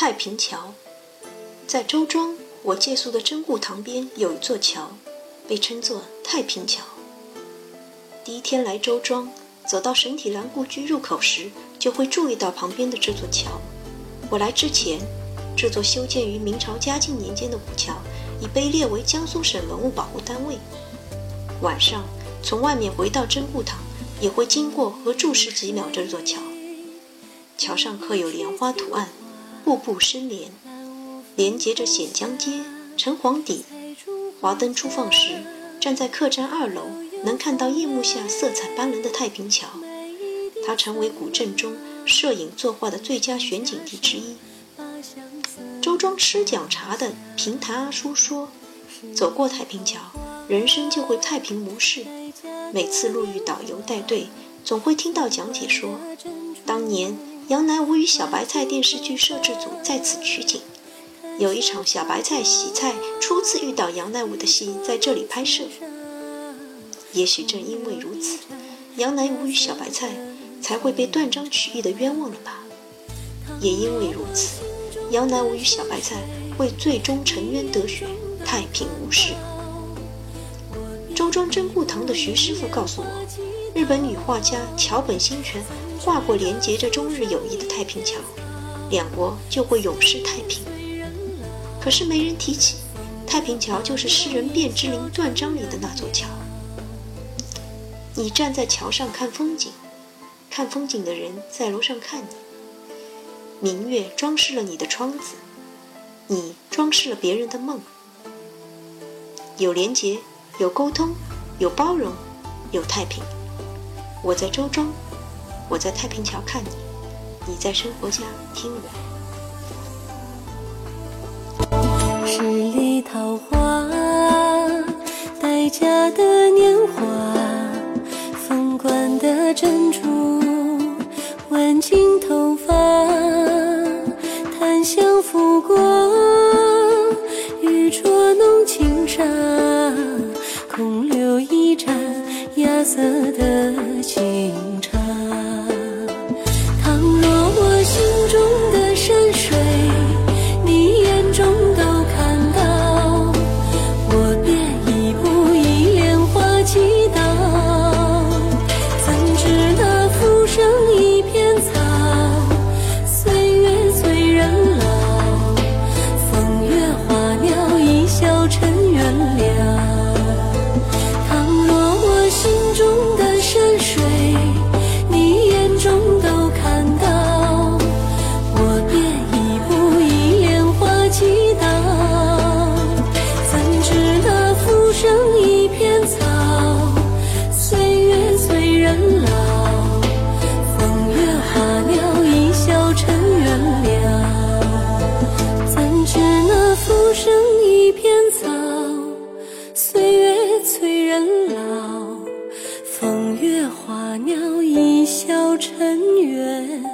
太平桥，在周庄，我借宿的真固堂边有一座桥，被称作太平桥。第一天来周庄，走到神体兰故居入口时，就会注意到旁边的这座桥。我来之前，这座修建于明朝嘉靖年间的古桥已被列为江苏省文物保护单位。晚上从外面回到真固堂，也会经过和注视几秒这座桥。桥上刻有莲花图案，步步生莲，连接着显江街、城隍底。华灯初放时，站在客栈二楼，能看到夜幕下色彩斑斓的太平桥。它成为古镇中摄影作画的最佳选景地之一。周庄吃讲茶的平潭阿叔说：“走过太平桥，人生就会太平无事。每次路遇导游带队，总会听到讲解说，当年。”杨乃武与小白菜电视剧摄制组在此取景，有一场小白菜洗菜初次遇到杨乃武的戏在这里拍摄。也许正因为如此，杨乃武与小白菜才会被断章取义的冤枉了吧？也因为如此，杨乃武与小白菜会最终沉冤得雪，太平无事。周庄真固堂的徐师傅告诉我，日本女画家桥本新泉。跨过连接着中日友谊的太平桥，两国就会永世太平。可是没人提起，太平桥就是诗人卞之琳断章里的那座桥。你站在桥上看风景，看风景的人在楼上看你。明月装饰了你的窗子，你装饰了别人的梦。有连结，有沟通，有包容，有太平。我在周庄。我在太平桥看你，你在生活家听我。十里桃花，待嫁的年华，凤冠的珍珠，挽进头发，檀香拂过，玉镯弄轻纱，空留一盏芽色的。催人老，风月花鸟，一笑尘缘。